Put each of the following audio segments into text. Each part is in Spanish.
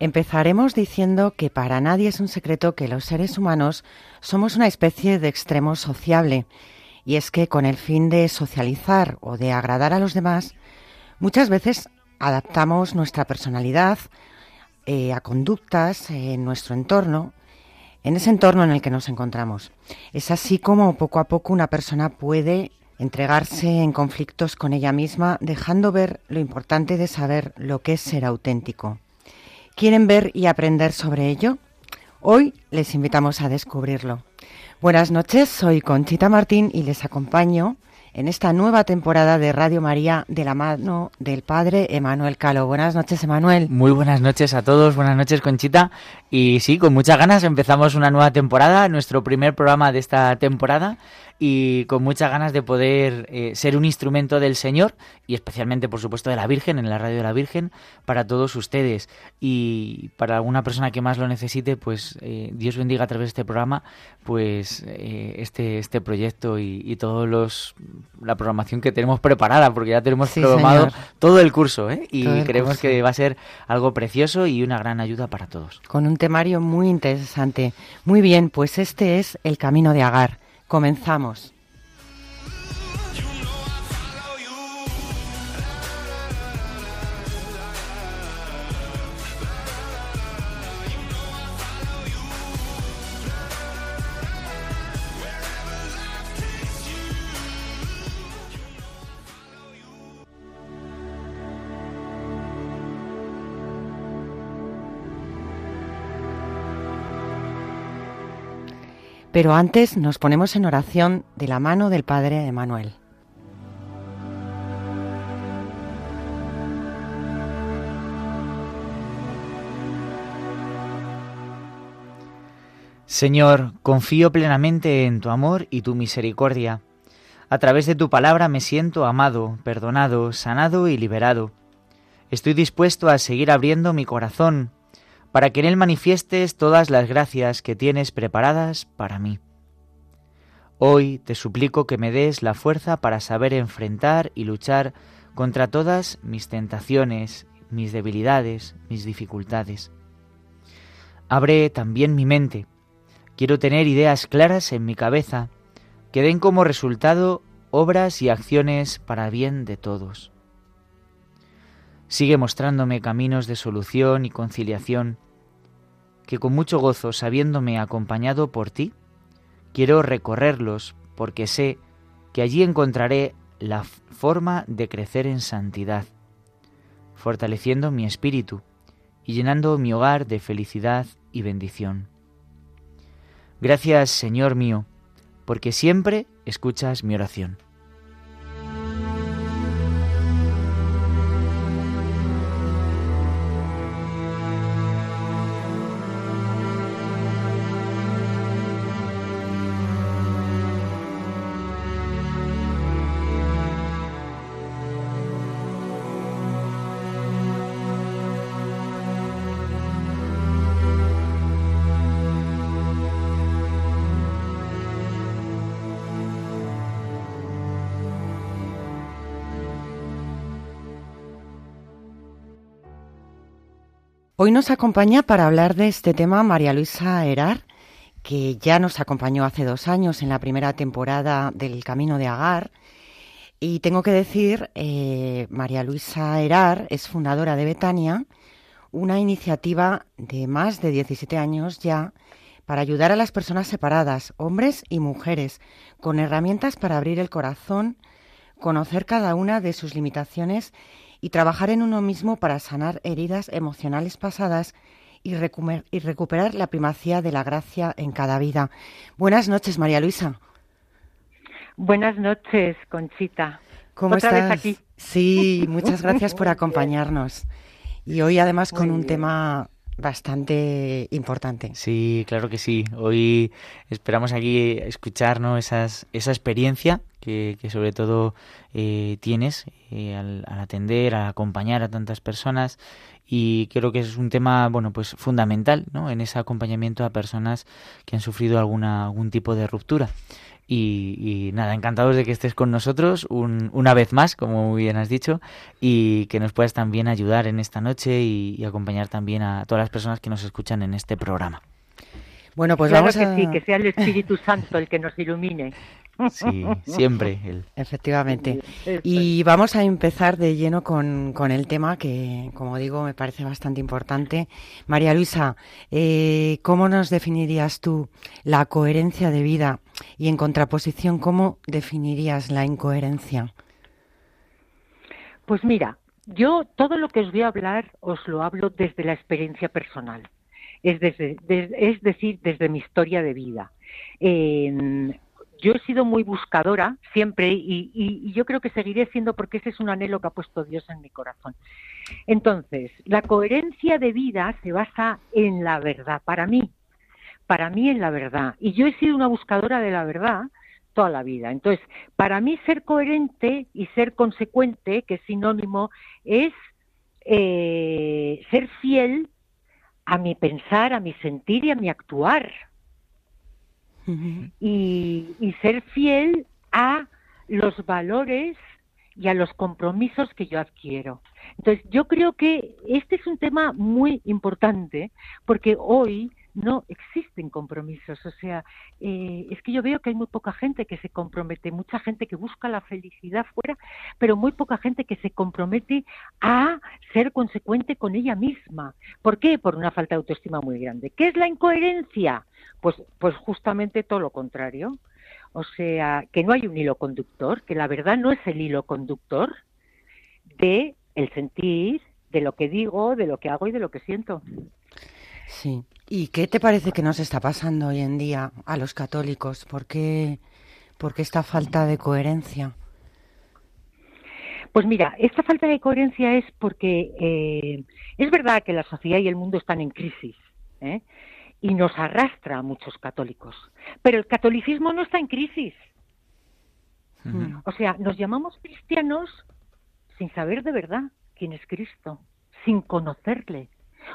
Empezaremos diciendo que para nadie es un secreto que los seres humanos somos una especie de extremo sociable, y es que con el fin de socializar o de agradar a los demás, muchas veces adaptamos nuestra personalidad eh, a conductas en nuestro entorno, en ese entorno en el que nos encontramos. Es así como poco a poco una persona puede entregarse en conflictos con ella misma, dejando ver lo importante de saber lo que es ser auténtico. ¿Quieren ver y aprender sobre ello? Hoy les invitamos a descubrirlo. Buenas noches, soy Conchita Martín y les acompaño en esta nueva temporada de Radio María de la mano del Padre Emanuel Calo. Buenas noches, Emanuel. Muy buenas noches a todos, buenas noches, Conchita. Y sí, con muchas ganas empezamos una nueva temporada, nuestro primer programa de esta temporada y con muchas ganas de poder eh, ser un instrumento del Señor y especialmente, por supuesto, de la Virgen, en la radio de la Virgen, para todos ustedes. Y para alguna persona que más lo necesite, pues eh, Dios bendiga a través de este programa, pues eh, este, este proyecto y, y todos los la programación que tenemos preparada, porque ya tenemos programado todo el curso, y creemos que va a ser algo precioso y una gran ayuda para todos. Con un temario muy interesante. Muy bien, pues este es el camino de Agar. Comenzamos. Pero antes nos ponemos en oración de la mano del Padre Emanuel. Señor, confío plenamente en tu amor y tu misericordia. A través de tu palabra me siento amado, perdonado, sanado y liberado. Estoy dispuesto a seguir abriendo mi corazón para que en él manifiestes todas las gracias que tienes preparadas para mí. Hoy te suplico que me des la fuerza para saber enfrentar y luchar contra todas mis tentaciones, mis debilidades, mis dificultades. Abre también mi mente. Quiero tener ideas claras en mi cabeza que den como resultado obras y acciones para bien de todos. Sigue mostrándome caminos de solución y conciliación que con mucho gozo, sabiéndome acompañado por ti, quiero recorrerlos porque sé que allí encontraré la forma de crecer en santidad, fortaleciendo mi espíritu y llenando mi hogar de felicidad y bendición. Gracias, Señor mío, porque siempre escuchas mi oración. Hoy nos acompaña para hablar de este tema María Luisa Herar, que ya nos acompañó hace dos años en la primera temporada del Camino de Agar. Y tengo que decir, eh, María Luisa Herar es fundadora de Betania, una iniciativa de más de 17 años ya para ayudar a las personas separadas, hombres y mujeres, con herramientas para abrir el corazón, conocer cada una de sus limitaciones y trabajar en uno mismo para sanar heridas emocionales pasadas y, recuperar la primacía de la gracia en cada vida. Buenas noches, María Luisa. Buenas noches, Conchita. ¿Cómo estás? aquí. Sí, muchas gracias por acompañarnos. Y hoy además con un tema bastante importante. Sí, claro que sí. Hoy esperamos aquí escuchar Esas, esa experiencia que, sobre todo eh, tienes eh, al, atender, al acompañar a tantas personas y creo que es un tema bueno pues fundamental ¿no? en ese acompañamiento a personas que han sufrido alguna algún tipo de ruptura y, nada, encantados de que estés con nosotros una vez más, como muy bien has dicho, y que nos puedas también ayudar en esta noche y, acompañar también a todas las personas que nos escuchan en este programa. Bueno, pues vamos que a... sí, que sea el Espíritu Santo el que nos ilumine. Sí, siempre. Él. Efectivamente. Y vamos a empezar de lleno con, con, el tema que, como digo, me parece bastante importante. María Luisa, eh, ¿cómo nos definirías tú la coherencia de vida? Y en contraposición, ¿cómo definirías la incoherencia? Pues mira, yo todo lo que os voy a hablar os lo hablo desde la experiencia personal. Es, desde, es decir, desde mi historia de vida yo he sido muy buscadora siempre y, yo creo que seguiré siendo porque ese es un anhelo que ha puesto Dios en mi corazón. Entonces, la coherencia de vida se basa en la verdad, para mí, para mí en la verdad. Y yo he sido una buscadora de la verdad toda la vida. Entonces, para mí ser coherente y ser consecuente, que es sinónimo, es eh, ser fiel a mi pensar, a mi sentir y a mi actuar y, ser fiel a los valores y a los compromisos que yo adquiero. Entonces, yo creo que este es un tema muy importante porque hoy no existen compromisos. O sea, eh, es que yo veo que hay muy poca gente que se compromete, mucha gente que busca la felicidad fuera, pero muy poca gente que se compromete a ser consecuente con ella misma. ¿Por qué? Por una falta de autoestima muy grande. ¿Qué es la incoherencia? Pues, pues justamente todo lo contrario. O sea, que no hay un hilo conductor, que la verdad no es el hilo conductor de el sentir, de lo que digo, de lo que hago y de lo que siento. Sí. ¿Y qué te parece que nos está pasando hoy en día a los católicos? ¿Por qué, por qué esta falta de coherencia? Pues mira, esta falta de coherencia es porque eh, es verdad que la sociedad y el mundo están en crisis. ¿eh? Y nos arrastra a muchos católicos. Pero el catolicismo no está en crisis. O sea, nos llamamos cristianos sin saber de verdad quién es Cristo, sin conocerle.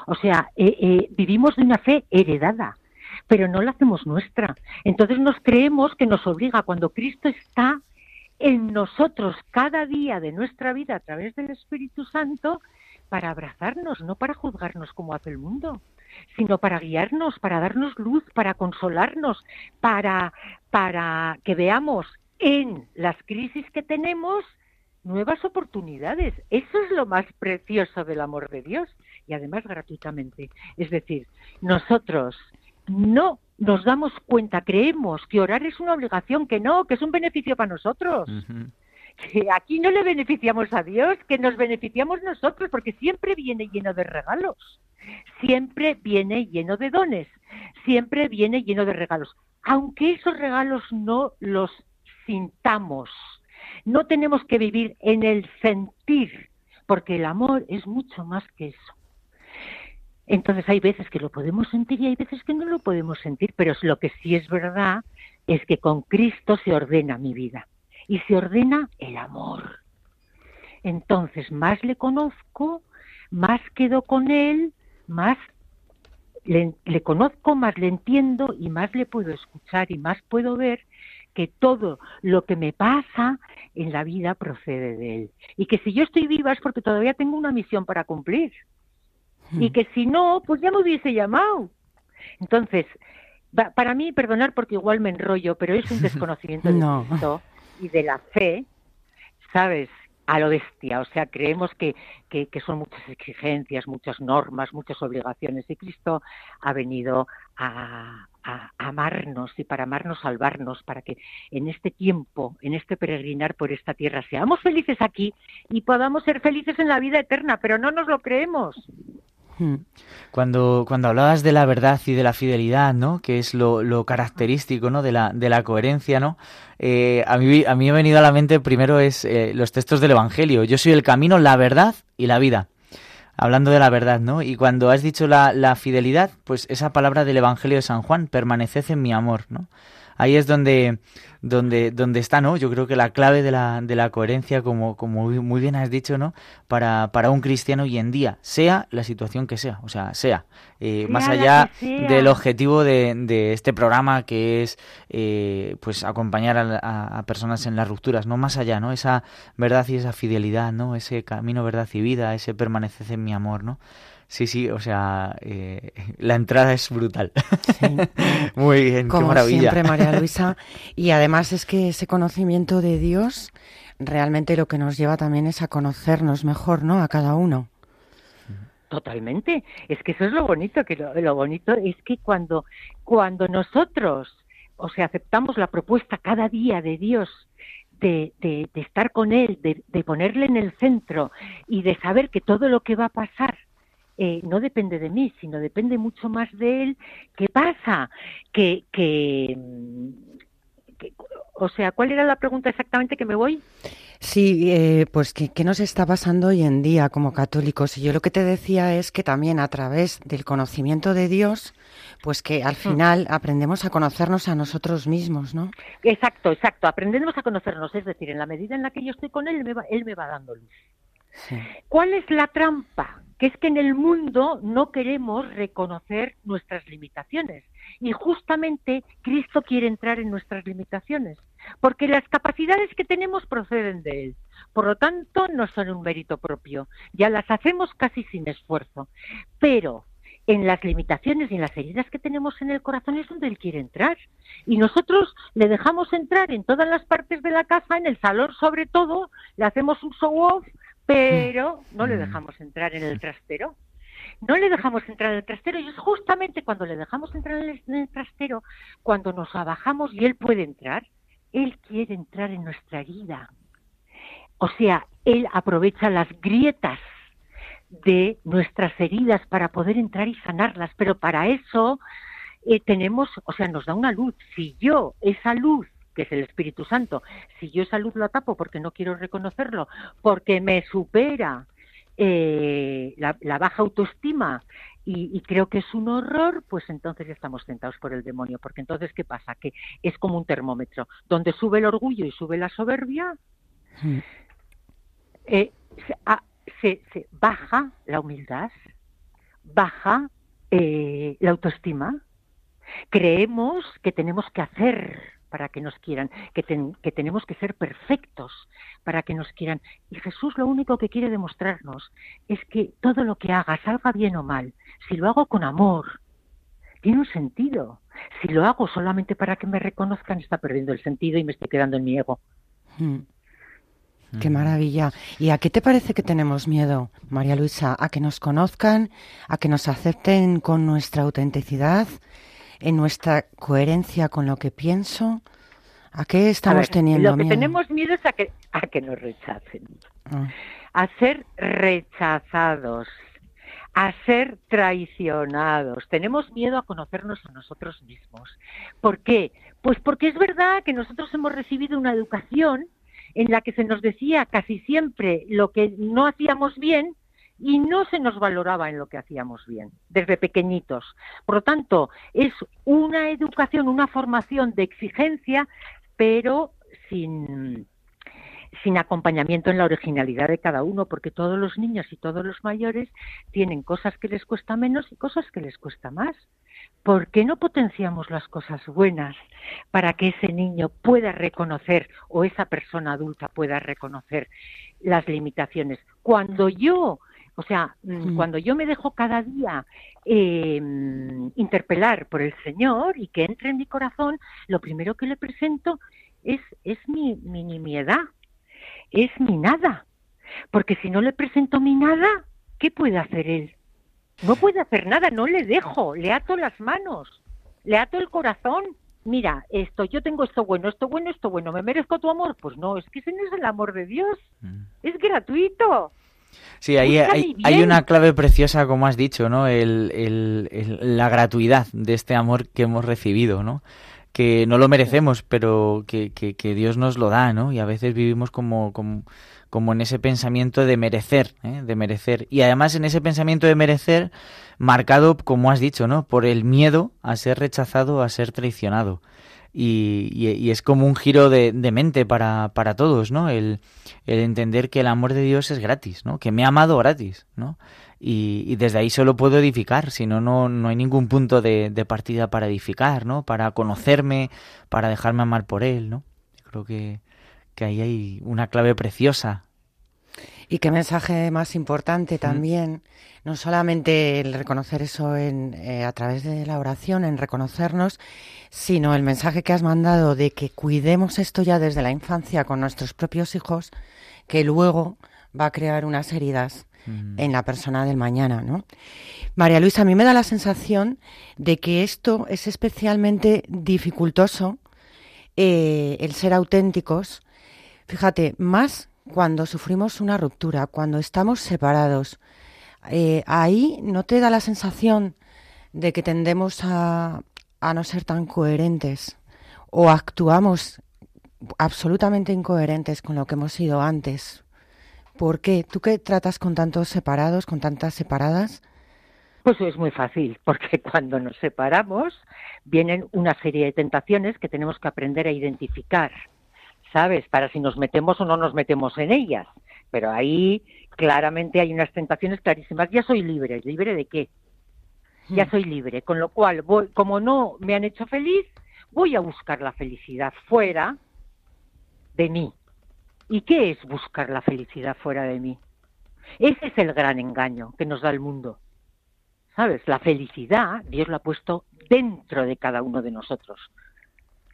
O sea, eh, eh, vivimos de una fe heredada, pero no la hacemos nuestra. Entonces nos creemos que nos obliga cuando Cristo está en nosotros cada día de nuestra vida a través del Espíritu Santo para abrazarnos, no para juzgarnos como hace el mundo sino para guiarnos, para darnos luz, para consolarnos, para, para que veamos en las crisis que tenemos nuevas oportunidades. Eso es lo más precioso del amor de Dios y además gratuitamente. Es decir, nosotros no nos damos cuenta, creemos que orar es una obligación, que no, que es un beneficio para nosotros. Que aquí no le beneficiamos a Dios, que nos beneficiamos nosotros, porque siempre viene lleno de regalos siempre viene lleno de dones, siempre viene lleno de regalos. Aunque esos regalos no los sintamos, no tenemos que vivir en el sentir, porque el amor es mucho más que eso. Entonces hay veces que lo podemos sentir y hay veces que no lo podemos sentir, pero lo que sí es verdad es que con Cristo se ordena mi vida y se ordena el amor. Entonces más le conozco, más quedo con Él, más le, conozco, más le entiendo y más le puedo escuchar y más puedo ver que todo lo que me pasa en la vida procede de él. Y que si yo estoy viva es porque todavía tengo una misión para cumplir. Y hmm. que si no, pues ya me hubiese llamado. Entonces, para mí, perdonar porque igual me enrollo, pero es un desconocimiento de Cristo y de la fe, ¿sabes? a lo bestia. O sea, creemos que, que, son muchas exigencias, muchas normas, muchas obligaciones. Y Cristo ha venido a, a, amarnos y para amarnos salvarnos, para que en este tiempo, en este peregrinar por esta tierra, seamos felices aquí y podamos ser felices en la vida eterna, pero no nos lo creemos. Cuando, cuando hablabas de la verdad y de la fidelidad, ¿no? Que es lo, característico, ¿no? De la, de la coherencia, ¿no? Eh, a, mí, a mí ha venido a la mente primero es eh, los textos del Evangelio. Yo soy el camino, la verdad y la vida. hablando de la verdad, ¿no? Y cuando has dicho la, la fidelidad, pues esa palabra del Evangelio de San Juan, permaneced en mi amor, ¿no? Ahí es donde, donde, donde está, ¿no? Yo creo que la clave de la, de la coherencia, como, como muy bien has dicho, ¿no? Para, para un cristiano hoy en día, sea la situación que sea, o sea, sea. Eh, más allá del objetivo de, de, este programa que es eh, pues acompañar a, a, personas en las rupturas, no más allá, ¿no? Esa verdad y esa fidelidad, ¿no? Ese camino, verdad y vida, ese permanecer en mi amor, ¿no? Sí, sí, o sea, eh, la entrada es brutal. Muy bien, Como qué maravilla. siempre, María Luisa. Y además es que ese conocimiento de Dios realmente lo que nos lleva también es a conocernos mejor, ¿no? A cada uno. Totalmente. Es que eso es lo bonito, que lo, bonito es que cuando, cuando nosotros, o sea, aceptamos la propuesta cada día de Dios de, de, de, estar con Él, de, de, ponerle en el centro y de saber que todo lo que va a pasar eh, no depende de mí, sino depende mucho más de él. ¿Qué pasa? Que, que, o sea, ¿cuál era la pregunta exactamente que me voy? Sí, eh, pues ¿qué, ¿qué, nos está pasando hoy en día como católicos? Y yo lo que te decía es que también a través del conocimiento de Dios, pues que al final mm. aprendemos a conocernos a nosotros mismos, ¿no? Exacto, exacto, aprendemos a conocernos, es decir, en la medida en la que yo estoy con Él, Él me va, él me va dando luz. ¿Cuál es la trampa? que es que en el mundo no queremos reconocer nuestras limitaciones. Y justamente Cristo quiere entrar en nuestras limitaciones, porque las capacidades que tenemos proceden de Él. Por lo tanto, no son un mérito propio, ya las hacemos casi sin esfuerzo. Pero en las limitaciones y en las heridas que tenemos en el corazón es donde Él quiere entrar. Y nosotros le dejamos entrar en todas las partes de la casa, en el salón sobre todo, le hacemos un show-off pero no le mm. dejamos entrar en el trastero. No le dejamos entrar en el trastero y es justamente cuando le dejamos entrar en el, trastero, cuando nos abajamos y él puede entrar, él quiere entrar en nuestra herida. O sea, él aprovecha las grietas de nuestras heridas para poder entrar y sanarlas, pero para eso eh, tenemos, o sea, nos da una luz. Si yo esa luz que es el Espíritu Santo, si yo esa luz la tapo porque no quiero reconocerlo, porque me supera eh, la, la, baja autoestima y, y, creo que es un horror, pues entonces estamos tentados por el demonio, porque entonces ¿qué pasa? Que es como un termómetro, donde sube el orgullo y sube la soberbia, mm. eh, se, a, se, se, baja la humildad, baja eh, la autoestima, creemos que tenemos que hacer para que nos quieran, que, ten, que, tenemos que ser perfectos para que nos quieran. Y Jesús lo único que quiere demostrarnos es que todo lo que haga, salga bien o mal, si lo hago con amor, tiene un sentido. Si lo hago solamente para que me reconozcan, está perdiendo el sentido y me estoy quedando en mi ego. Hmm. Qué maravilla. ¿Y a qué te parece que tenemos miedo, María Luisa? ¿A que nos conozcan? ¿A que nos acepten con nuestra autenticidad? En nuestra coherencia con lo que pienso? ¿A qué estamos a ver, teniendo Lo que miedo? tenemos miedo es a que, a que nos rechacen, ah. a ser rechazados, a ser traicionados. Tenemos miedo a conocernos a nosotros mismos. ¿Por qué? Pues porque es verdad que nosotros hemos recibido una educación en la que se nos decía casi siempre lo que no hacíamos bien y no se nos valoraba en lo que hacíamos bien, desde pequeñitos. Por lo tanto, es una educación, una formación de exigencia, pero sin, sin acompañamiento en la originalidad de cada uno, porque todos los niños y todos los mayores tienen cosas que les cuesta menos y cosas que les cuesta más. ¿Por qué no potenciamos las cosas buenas para que ese niño pueda reconocer o esa persona adulta pueda reconocer las limitaciones? Cuando yo o sea, mm. cuando yo me dejo cada día eh, interpelar por el Señor y que entre en mi corazón, lo primero que le presento es, es mi, mi nimiedad, es mi nada. Porque si no le presento mi nada, ¿qué puede hacer Él? No puede hacer nada, no le dejo, le ato las manos, le ato el corazón. Mira, esto, yo tengo esto bueno, esto bueno, esto bueno, ¿me merezco tu amor? Pues no, es que ese no es el amor de Dios, mm. es gratuito. Sí, ahí hay, hay, una clave preciosa, como has dicho, ¿no? El, el, el, la gratuidad de este amor que hemos recibido, ¿no? que no lo merecemos, pero que, que, Dios nos lo da, ¿no? Y a veces vivimos como, como, como en ese pensamiento de merecer, ¿eh? de merecer. Y además en ese pensamiento de merecer, marcado, como has dicho, ¿no? Por el miedo a ser rechazado, a ser traicionado. Y, y, es como un giro de, de mente para, para, todos, ¿no? El, el, entender que el amor de Dios es gratis, ¿no? Que me ha amado gratis, ¿no? y, desde ahí solo puedo edificar, si no, no hay ningún punto de, partida para edificar, ¿no? Para conocerme, para dejarme amar por él, ¿no? creo que, que ahí hay una clave preciosa. Y qué mensaje más importante también, no solamente el reconocer eso en, eh, a través de la oración, en reconocernos, sino el mensaje que has mandado de que cuidemos esto ya desde la infancia con nuestros propios hijos, que luego va a crear unas heridas Mm. en la persona del mañana, ¿no? María Luisa, a mí me da la sensación de que esto es especialmente dificultoso, eh, el ser auténticos. Fíjate, más cuando sufrimos una ruptura, cuando estamos separados. Eh, ahí no te da la sensación de que tendemos a, a no ser tan coherentes o actuamos absolutamente incoherentes con lo que hemos sido antes. ¿Por qué? ¿Tú qué tratas con tantos separados, con tantas separadas? Pues es muy fácil, porque cuando nos separamos vienen una serie de tentaciones que tenemos que aprender a identificar, ¿sabes? Para si nos metemos o no nos metemos en ellas. Pero ahí claramente hay unas tentaciones clarísimas. Ya soy libre. ¿Libre de qué? Ya hmm. soy libre. Con lo cual, voy, como no me han hecho feliz, voy a buscar la felicidad fuera de mí. ¿Y qué es buscar la felicidad fuera de mí? Ese es el gran engaño que nos da el mundo. ¿Sabes? La felicidad Dios la ha puesto dentro de cada uno de nosotros.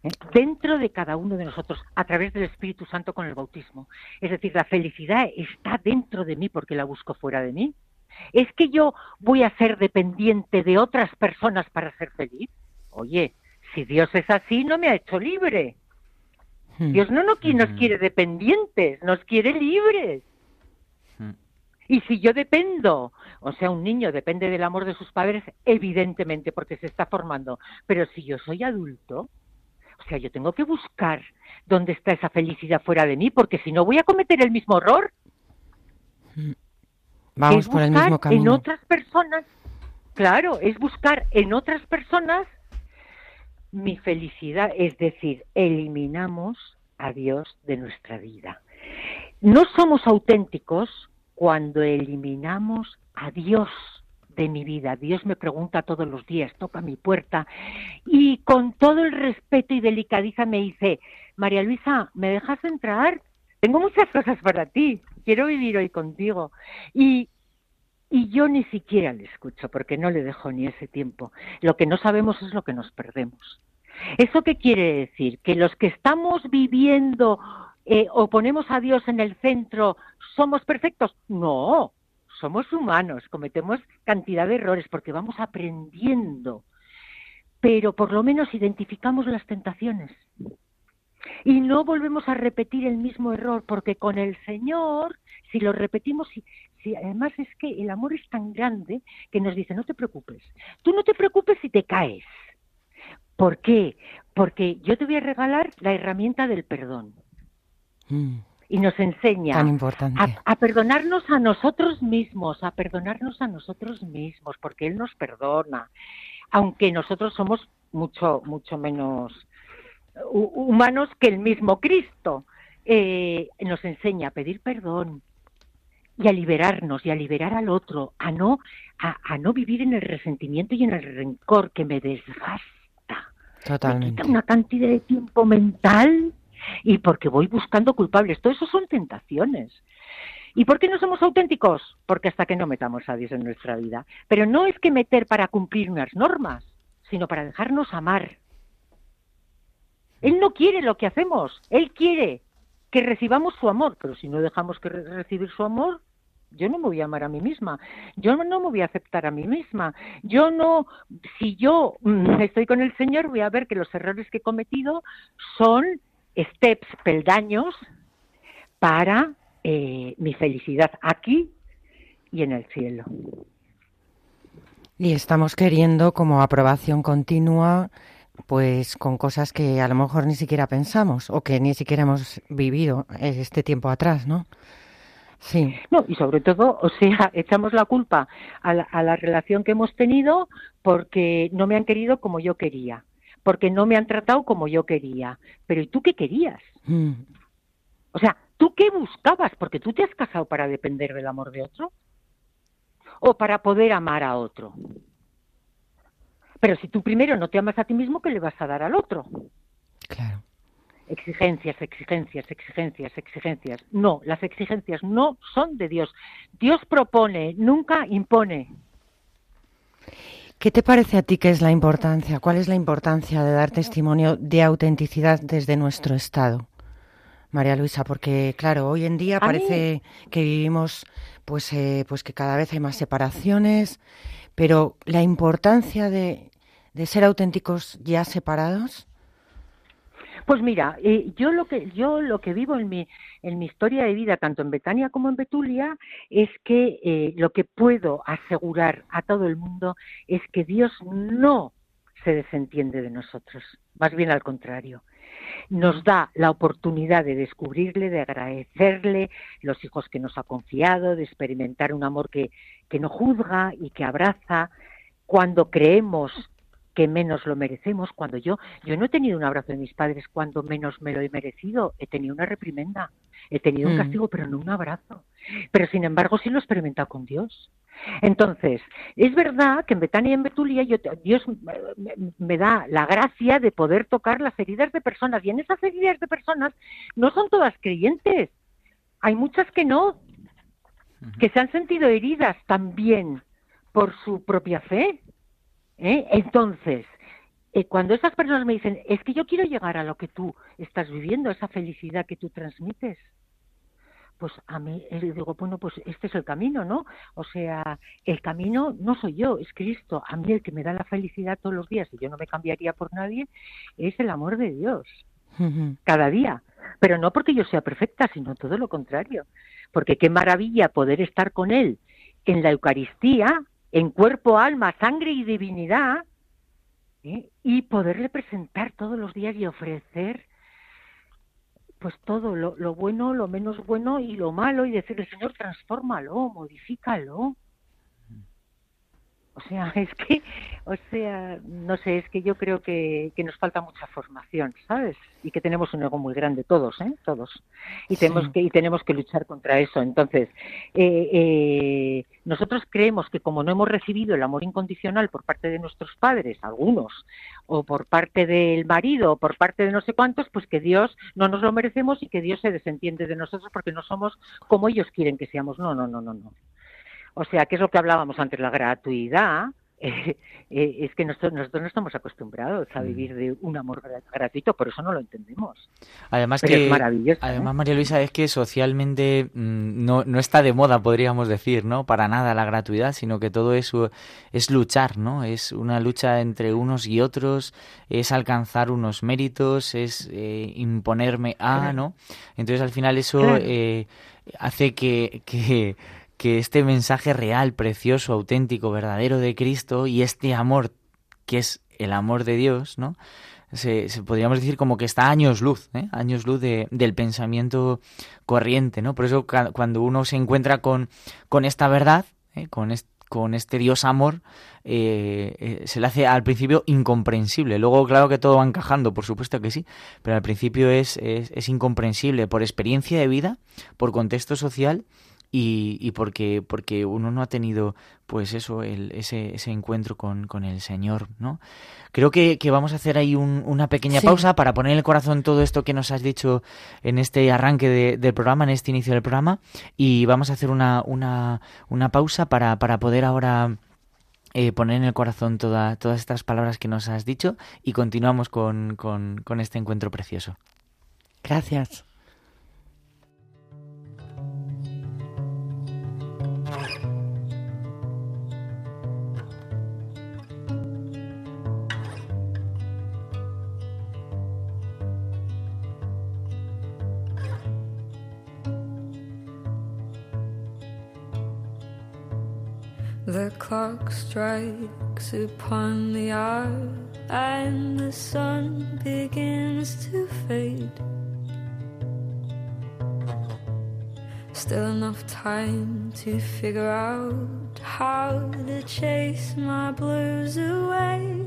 ¿eh? Dentro de cada uno de nosotros, a través del Espíritu Santo con el bautismo. Es decir, la felicidad está dentro de mí porque la busco fuera de mí. ¿Es que yo voy a ser dependiente de otras personas para ser feliz? Oye, si Dios es así, no me ha hecho libre. Hmm. Dios no, no nos hmm. quiere dependientes, nos quiere libres. Hmm. Y si yo dependo, o sea, un niño depende del amor de sus padres, evidentemente, porque se está formando. Pero si yo soy adulto, o sea, yo tengo que buscar dónde está esa felicidad fuera de mí, porque si no voy a cometer el mismo error. Vamos por el mismo camino. En otras personas, claro, es buscar en otras personas mi felicidad, es decir, eliminamos a Dios de nuestra vida. No somos auténticos cuando eliminamos a Dios de mi vida. Dios me pregunta todos los días, toca mi puerta y con todo el respeto y delicadeza me dice, María Luisa, ¿me dejas entrar? Tengo muchas cosas para ti, quiero vivir hoy contigo. Y y yo ni siquiera le escucho porque no le dejo ni ese tiempo. Lo que no sabemos es lo que nos perdemos. ¿Eso qué quiere decir? Que los que estamos viviendo eh, o ponemos a Dios en el centro somos perfectos. No, somos humanos, cometemos cantidad de errores porque vamos aprendiendo, pero por lo menos identificamos las tentaciones. Y no volvemos a repetir el mismo error, porque con el Señor, si lo repetimos, si, además es que el amor es tan grande que nos dice, no te preocupes, tú no te preocupes si te caes. ¿Por qué? Porque yo te voy a regalar la herramienta del perdón. Mm. Y nos enseña a, a, perdonarnos a nosotros mismos, a perdonarnos a nosotros mismos, porque Él nos perdona, aunque nosotros somos mucho, mucho menos humanos que el mismo Cristo. Eh, nos enseña a pedir perdón y a liberarnos y a liberar al otro, a no, a, no vivir en el resentimiento y en el rencor que me desgasta. Totalmente. Me quita una cantidad de tiempo mental y porque voy buscando culpables. Todo eso son tentaciones. ¿Y por qué no somos auténticos? Porque hasta que no metamos a Dios en nuestra vida. Pero no es que meter para cumplir unas normas, sino para dejarnos amar, él no quiere lo que hacemos, Él quiere que recibamos su amor, pero si no dejamos que recibir su amor, yo no me voy a amar a mí misma, yo no me voy a aceptar a mí misma, yo no, si yo mm, estoy con el Señor, voy a ver que los errores que he cometido son steps, peldaños para eh, mi felicidad aquí y en el cielo. Y estamos queriendo como aprobación continua pues con cosas que a lo mejor ni siquiera pensamos o que ni siquiera hemos vivido este tiempo atrás, ¿no? Sí. No, y sobre todo, o sea, echamos la culpa a la, relación que hemos tenido porque no me han querido como yo quería, porque no me han tratado como yo quería. Pero ¿y tú qué querías? Mm. O sea, ¿tú qué buscabas? Porque tú te has casado para depender del amor de otro o para poder amar a otro. Pero si tú primero no te amas a ti mismo, ¿qué le vas a dar al otro? Claro. Exigencias, exigencias, exigencias, exigencias. No, las exigencias no son de Dios. Dios propone, nunca impone. ¿Qué te parece a ti que es la importancia? ¿Cuál es la importancia de dar testimonio de autenticidad desde nuestro Estado? María Luisa, porque claro, hoy en día parece que vivimos pues, eh, pues que cada vez hay más separaciones, pero la importancia de, ser auténticos ya separados. Pues mira, eh, yo lo que yo lo que vivo en mi en mi historia de vida tanto en Betania como en Betulia es que eh, lo que puedo asegurar a todo el mundo es que Dios no se desentiende de nosotros, más bien al contrario nos da la oportunidad de descubrirle, de agradecerle los hijos que nos ha confiado, de experimentar un amor que, que no juzga y que abraza. Cuando creemos que menos lo merecemos, cuando yo, yo no he tenido un abrazo de mis padres cuando menos me lo he merecido, he tenido una reprimenda, he tenido un mm. castigo, pero no un abrazo. Pero sin embargo sí lo he experimentado con Dios. Entonces, es verdad que en Betania y en Betulia Dios me, da la gracia de poder tocar las heridas de personas. Y en esas heridas de personas no son todas creyentes. Hay muchas que no, que se han sentido heridas también por su propia fe. ¿eh? Entonces, eh, cuando esas personas me dicen, es que yo quiero llegar a lo que tú estás viviendo, esa felicidad que tú transmites, pues a mí digo, bueno, pues este es el camino, ¿no? O sea, el camino no soy yo, es Cristo. A mí el que me da la felicidad todos los días, y yo no me cambiaría por nadie, es el amor de Dios. Cada día. Pero no porque yo sea perfecta, sino todo lo contrario. Porque qué maravilla poder estar con Él en la Eucaristía, en cuerpo, alma, sangre y divinidad, ¿eh? y poderle presentar todos los días y ofrecer pues todo, lo, lo, bueno, lo menos bueno y lo malo, y decirle, Señor, transfórmalo, modifícalo. O sea, es que, o sea, no sé, es que yo creo que, que, nos falta mucha formación, ¿sabes? Y que tenemos un ego muy grande, todos, ¿eh? Todos. Y tenemos que y tenemos que luchar contra eso. Entonces, eh, eh, nosotros creemos que como no hemos recibido el amor incondicional por parte de nuestros padres, algunos, o por parte del marido, o por parte de no sé cuántos, pues que Dios no nos lo merecemos y que Dios se desentiende de nosotros porque no somos como ellos quieren que seamos. No, no, no, no, no. O sea, que es lo que hablábamos antes, la gratuidad. Eh, eh, es que nosotros, nosotros, no estamos acostumbrados a mm. vivir de un amor gratuito, por eso no lo entendemos. Además que, además ¿eh? María Luisa es que socialmente mm, no, no está de moda, podríamos decir, ¿no? Para nada la gratuidad, sino que todo eso es luchar, ¿no? Es una lucha entre unos y otros, es alcanzar unos méritos, es imponerme a, ¿no? Entonces al final eso hace que, que que este mensaje real, precioso, auténtico, verdadero de Cristo y este amor que es el amor de Dios, ¿no? Se, podríamos decir como que está años luz, ¿eh? años luz de, del pensamiento corriente, ¿no? Por eso cuando uno se encuentra con, con esta verdad, ¿eh? con, con este Dios amor, eh, eh, se le hace al principio incomprensible. Luego, claro que todo va encajando, por supuesto que sí, pero al principio es, es, es incomprensible por experiencia de vida, por contexto social y, y porque, porque uno no ha tenido pues eso, el, ese, ese encuentro con, con, el Señor, ¿no? Creo que, que vamos a hacer ahí una pequeña pausa para poner el corazón todo esto que nos has dicho en este arranque del programa, en este inicio del programa, y vamos a hacer una, una, una pausa para, para poder ahora eh, poner en el corazón toda, todas estas palabras que nos has dicho y continuamos con, con, con este encuentro precioso. Gracias. The clock strikes upon the hour and the sun begins to fade. Still enough time to figure out how to chase my blues away.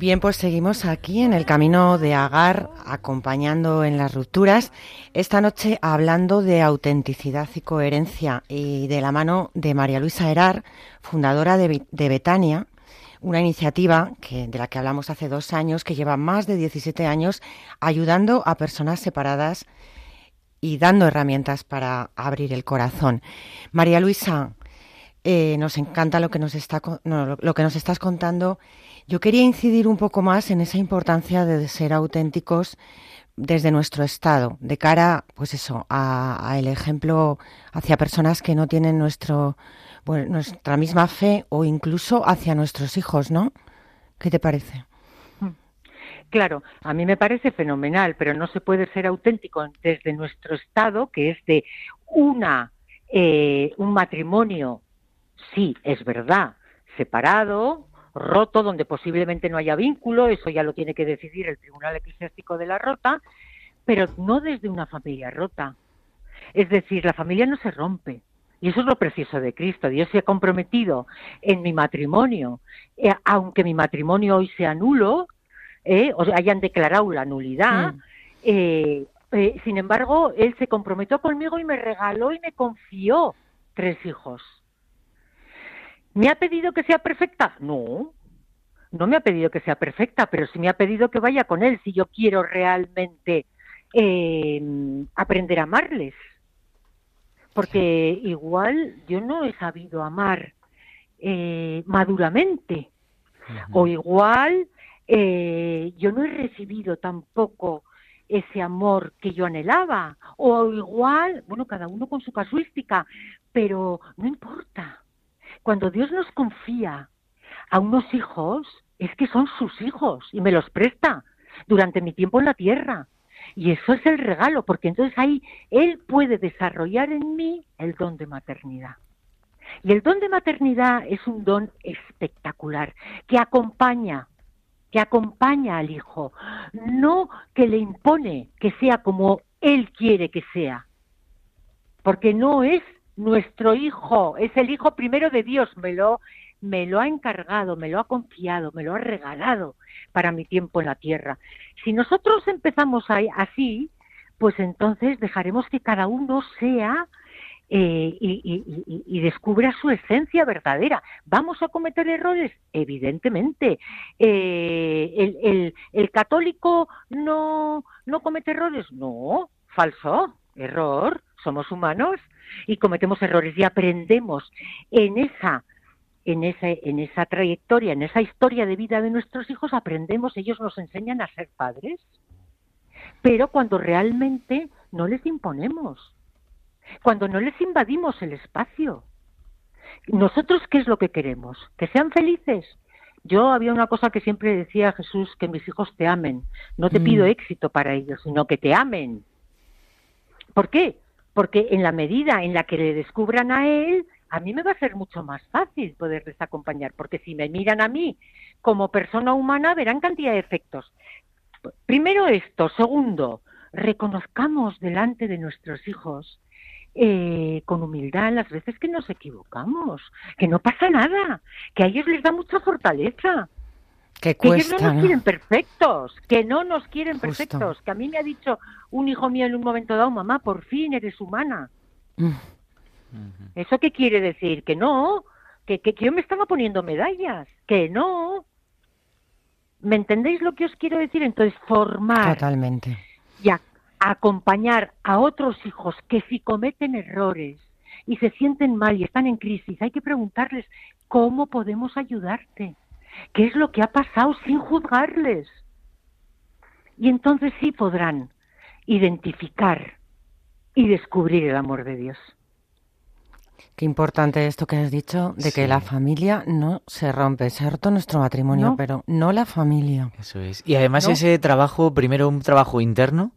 Bien, pues seguimos aquí en el camino de Agar, acompañando en las rupturas. Esta noche hablando de autenticidad y coherencia y de la mano de María Luisa Herar, fundadora de, de Betania, una iniciativa que, de la que hablamos hace dos años, que lleva más de 17 años ayudando a personas separadas y dando herramientas para abrir el corazón. María Luisa, eh, nos encanta lo que nos está no, lo, lo que nos estás contando. Yo quería incidir un poco más en esa importancia de ser auténticos desde nuestro estado, de cara, pues eso, a, a el ejemplo hacia personas que no tienen nuestro, bueno, nuestra misma fe o incluso hacia nuestros hijos, ¿no? ¿Qué te parece? Claro, a mí me parece fenomenal, pero no se puede ser auténtico desde nuestro estado, que es de una eh, un matrimonio, sí, es verdad, separado, roto, donde posiblemente no haya vínculo, eso ya lo tiene que decidir el Tribunal Eclesiástico de la Rota, pero no desde una familia rota. Es decir, la familia no se rompe. Y eso es lo precioso de Cristo. Dios se ha comprometido en mi matrimonio, eh, aunque mi matrimonio hoy sea nulo, eh, o hayan declarado la nulidad. Mm. eh, eh, sin embargo, Él se comprometió conmigo y me regaló y me confió tres hijos. ¿Me ha pedido que sea perfecta? No, no me ha pedido que sea perfecta, pero sí me ha pedido que vaya con Él si yo quiero realmente eh, aprender a amarles. Porque igual yo no he sabido amar eh, maduramente. O igual eh, yo no he recibido tampoco ese amor que yo anhelaba. O igual, bueno, cada uno con su casuística, pero no importa. Cuando Dios nos confía a unos hijos, es que son sus hijos y me los presta durante mi tiempo en la tierra. Y eso es el regalo, porque entonces ahí Él puede desarrollar en mí el don de maternidad. Y el don de maternidad es un don espectacular, que acompaña, que acompaña al hijo, no que le impone que sea como Él quiere que sea, porque no es nuestro hijo, es el hijo primero de Dios, me lo, me lo ha encargado, me lo ha confiado, me lo ha regalado para mi tiempo en la tierra. Si nosotros empezamos así, pues entonces dejaremos que cada uno sea eh, y, descubra su esencia verdadera. ¿Vamos a cometer errores? Evidentemente. Eh, el, el- el católico no, no comete errores? No, falso, error. Somos humanos y cometemos errores y aprendemos en esa en esa, en esa trayectoria, en esa historia de vida de nuestros hijos, aprendemos, ellos nos enseñan a ser padres, pero cuando realmente no les imponemos, cuando no les invadimos el espacio. ¿Nosotros qué es lo que queremos? ¿Que sean felices? Yo había una cosa que siempre decía Jesús, que mis hijos te amen. No te Mm. pido éxito para ellos, sino que te amen. ¿Por qué? porque en la medida en la que le descubran a él, a mí me va a ser mucho más fácil poderles acompañar, porque si me miran a mí como persona humana, verán cantidad de efectos. Primero esto. Segundo, reconozcamos delante de nuestros hijos eh, con humildad las veces que nos equivocamos, que no pasa nada, que a ellos les da mucha fortaleza. Que Que ellos cuesta, no nos ¿no? quieren perfectos, que no nos quieren Justo. perfectos. Que a mí me ha dicho un hijo mío en un momento dado, mamá, por fin eres humana. Mm, ¿Eso qué quiere decir? Que no, que, que, que yo me estaba poniendo medallas, que no. ¿Me entendéis lo que os quiero decir? Entonces, formar Totalmente. y a- acompañar a otros hijos que si cometen errores y se sienten mal y están en crisis, hay que preguntarles cómo podemos ayudarte, qué es lo que ha pasado sin juzgarles. Y entonces sí podrán identificar y descubrir el amor de Dios. Qué importante esto que has dicho de que la familia no se rompe. Se ha roto nuestro matrimonio, No. pero no la familia. Eso es. Y además ¿No? ese trabajo, primero un trabajo interno,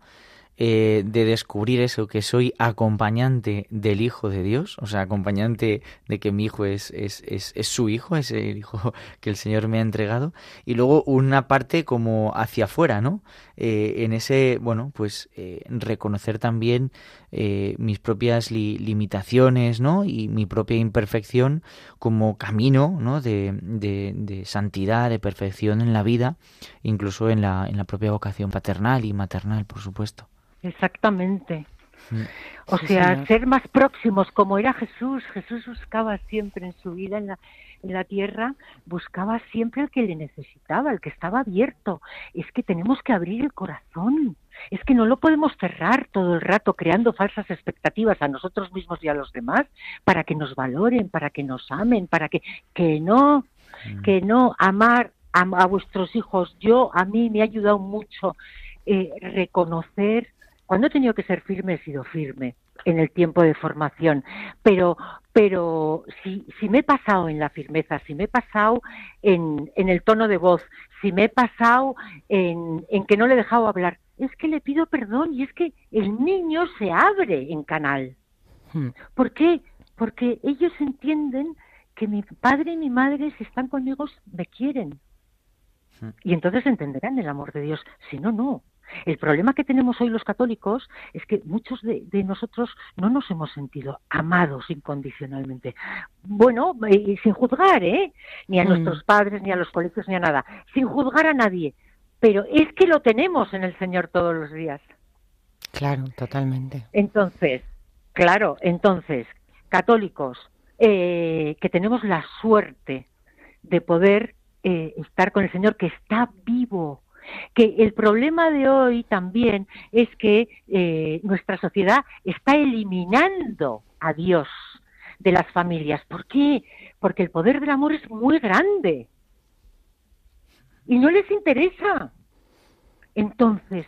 eh, de descubrir eso, que soy acompañante del Hijo de Dios, o sea, acompañante de que mi hijo es, es, es, es su hijo, es el hijo que el Señor me ha entregado, y luego una parte como hacia afuera, ¿no? Eh, en ese, bueno, pues eh, reconocer también eh, mis propias li- limitaciones, ¿no? Y mi propia imperfección como camino, ¿no? De, de, de santidad, de perfección en la vida, incluso en la, en la propia vocación paternal y maternal, por supuesto. Exactamente. Mm. O sea, señor. ser más próximos, como era Jesús. Jesús buscaba siempre en su vida en la, en la tierra, buscaba siempre al que le necesitaba, al que estaba abierto. Es que tenemos que abrir el corazón. Es que no lo podemos cerrar todo el rato creando falsas expectativas a nosotros mismos y a los demás para que nos valoren, para que nos amen, para que que no, que no amar a, a vuestros hijos. Yo a mí me ha ayudado mucho eh, reconocer cuando he tenido que ser firme, he sido firme en el tiempo de formación, pero pero si, si me he pasado en la firmeza, si me he pasado en, en el tono de voz, si me he pasado en, en que no le he dejado hablar, es que le pido perdón y es que el niño se abre en canal. Mm, ¿Por qué? Porque ellos entienden que mi padre y mi madre, si están conmigo, me quieren. Mm. Y entonces entenderán el amor de Dios. Si no, no. El problema que tenemos hoy los católicos es que muchos de, de nosotros no nos hemos sentido amados incondicionalmente. Bueno, y sin juzgar, ¿eh? Ni a Mm. nuestros padres, ni a los colegios, ni a nada. Sin juzgar a nadie. Pero es que lo tenemos en el Señor todos los días. Claro, totalmente. Entonces, claro, entonces, católicos, eh, que tenemos la suerte de poder eh, estar con el Señor, que está vivo. Que el problema de hoy también es que eh, nuestra sociedad está eliminando a Dios de las familias. ¿Por qué? Porque el poder del amor es muy grande y no les interesa. Entonces,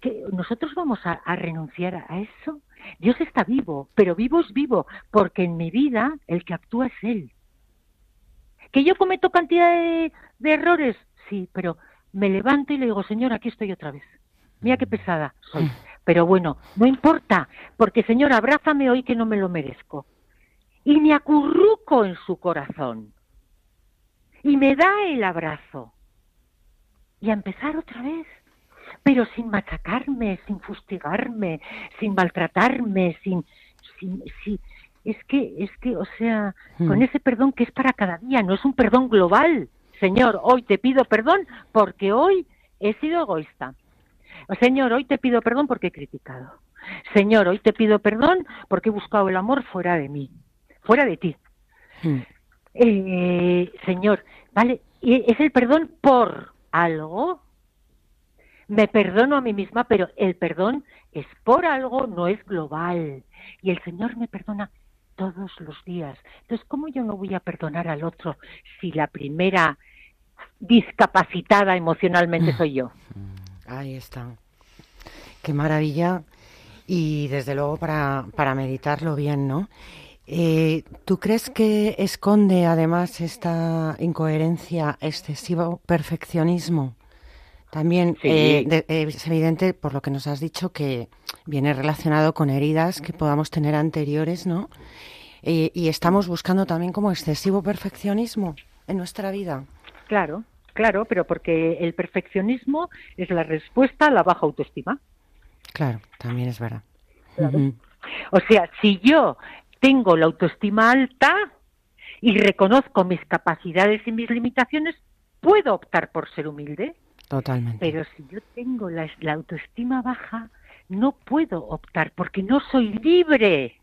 que nosotros vamos a, renunciar a, eso. Dios está vivo, pero vivo es vivo, porque en mi vida el que actúa es Él. Que yo cometo cantidad de errores, sí, pero me levanto y le digo, Señor, aquí estoy otra vez. Mira qué pesada soy. Pero bueno, no importa, porque Señor, abrázame hoy que no me lo merezco. Y me acurruco en su corazón. Y me da el abrazo. Y a empezar otra vez pero sin machacarme, sin fustigarme, sin maltratarme, sin, sin, sin- es que, es que, o sea, Mm. con ese perdón que es para cada día, no es un perdón global. Señor, hoy te pido perdón porque hoy he sido egoísta. Señor, hoy te pido perdón porque he criticado. Señor, hoy te pido perdón porque he buscado el amor fuera de mí, fuera de ti. Mm, Eh, señor, ¿vale? Es el perdón por algo. Me perdono a mí misma, pero el perdón es por algo, no es global. Y el Señor me perdona todos los días. Entonces, ¿cómo yo no voy a perdonar al otro si la primera discapacitada emocionalmente soy yo? Ahí está. Qué maravilla. Y desde luego para, para meditarlo bien, ¿no? Eh, ¿Tú crees que esconde además esta incoherencia, excesivo perfeccionismo? También Sí. eh, de- eh, es evidente, por lo que nos has dicho, que viene relacionado con heridas que podamos tener anteriores, ¿no? Eh, y estamos buscando también como excesivo perfeccionismo en nuestra vida. Claro, claro, pero porque el perfeccionismo es la respuesta a la baja autoestima. Claro, también es verdad. Claro. O sea, si yo tengo la autoestima alta y reconozco mis capacidades y mis limitaciones, puedo optar por ser humilde. Totalmente. Pero si yo tengo la, la autoestima baja, no puedo optar porque no soy libre.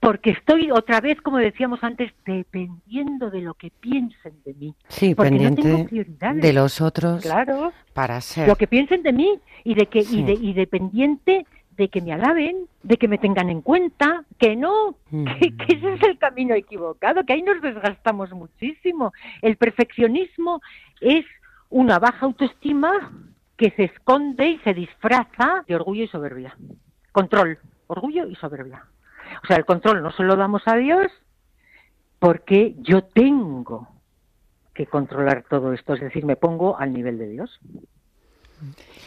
Porque estoy otra vez, como decíamos antes, dependiendo de lo que piensen de mí. sí, porque no tengo prioridades. de los otros Claro, para ser. lo que piensen de mí y de que Sí. y, de, y dependiente de que me alaben, de que me tengan en cuenta, que no, Mm. que, que ese es el camino equivocado, que ahí nos desgastamos muchísimo. El perfeccionismo es una baja autoestima que se esconde y se disfraza de orgullo y soberbia. Control, orgullo y soberbia. O sea, el control no se lo damos a Dios porque yo tengo que controlar todo esto, es decir, me pongo al nivel de Dios.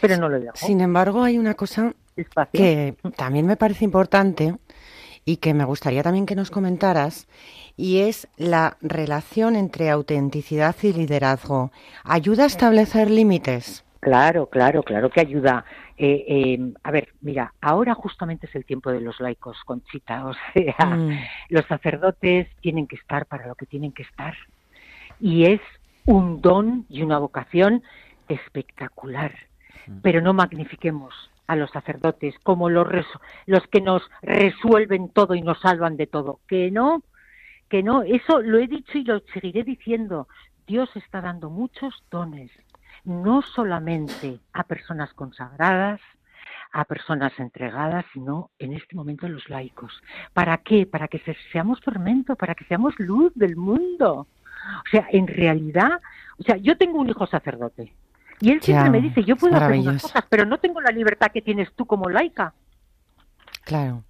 Pero no lo dejo. Sin embargo, hay una cosa que también me parece importante y que me gustaría también que nos comentaras, y es la relación entre autenticidad y liderazgo. ¿Ayuda a establecer límites? Claro, claro, claro que ayuda. Eh, eh, a ver, mira, ahora justamente es el tiempo de los laicos, Conchita. O sea, Mm. los sacerdotes tienen que estar para lo que tienen que estar. Y es un don y una vocación espectacular. Pero no magnifiquemos a los sacerdotes como los, los que nos resuelven todo y nos salvan de todo. Que no, que no. Eso lo he dicho y lo seguiré diciendo. Dios está dando muchos dones, no solamente a personas consagradas, a personas entregadas, sino en este momento a los laicos. ¿Para qué? Para que se- seamos fermento, para que seamos luz del mundo. O sea, en realidad, o sea, yo tengo un hijo sacerdote y él siempre Ya, me dice, yo puedo hacer unas cosas, pero no tengo la libertad que tienes tú como laica. Claro.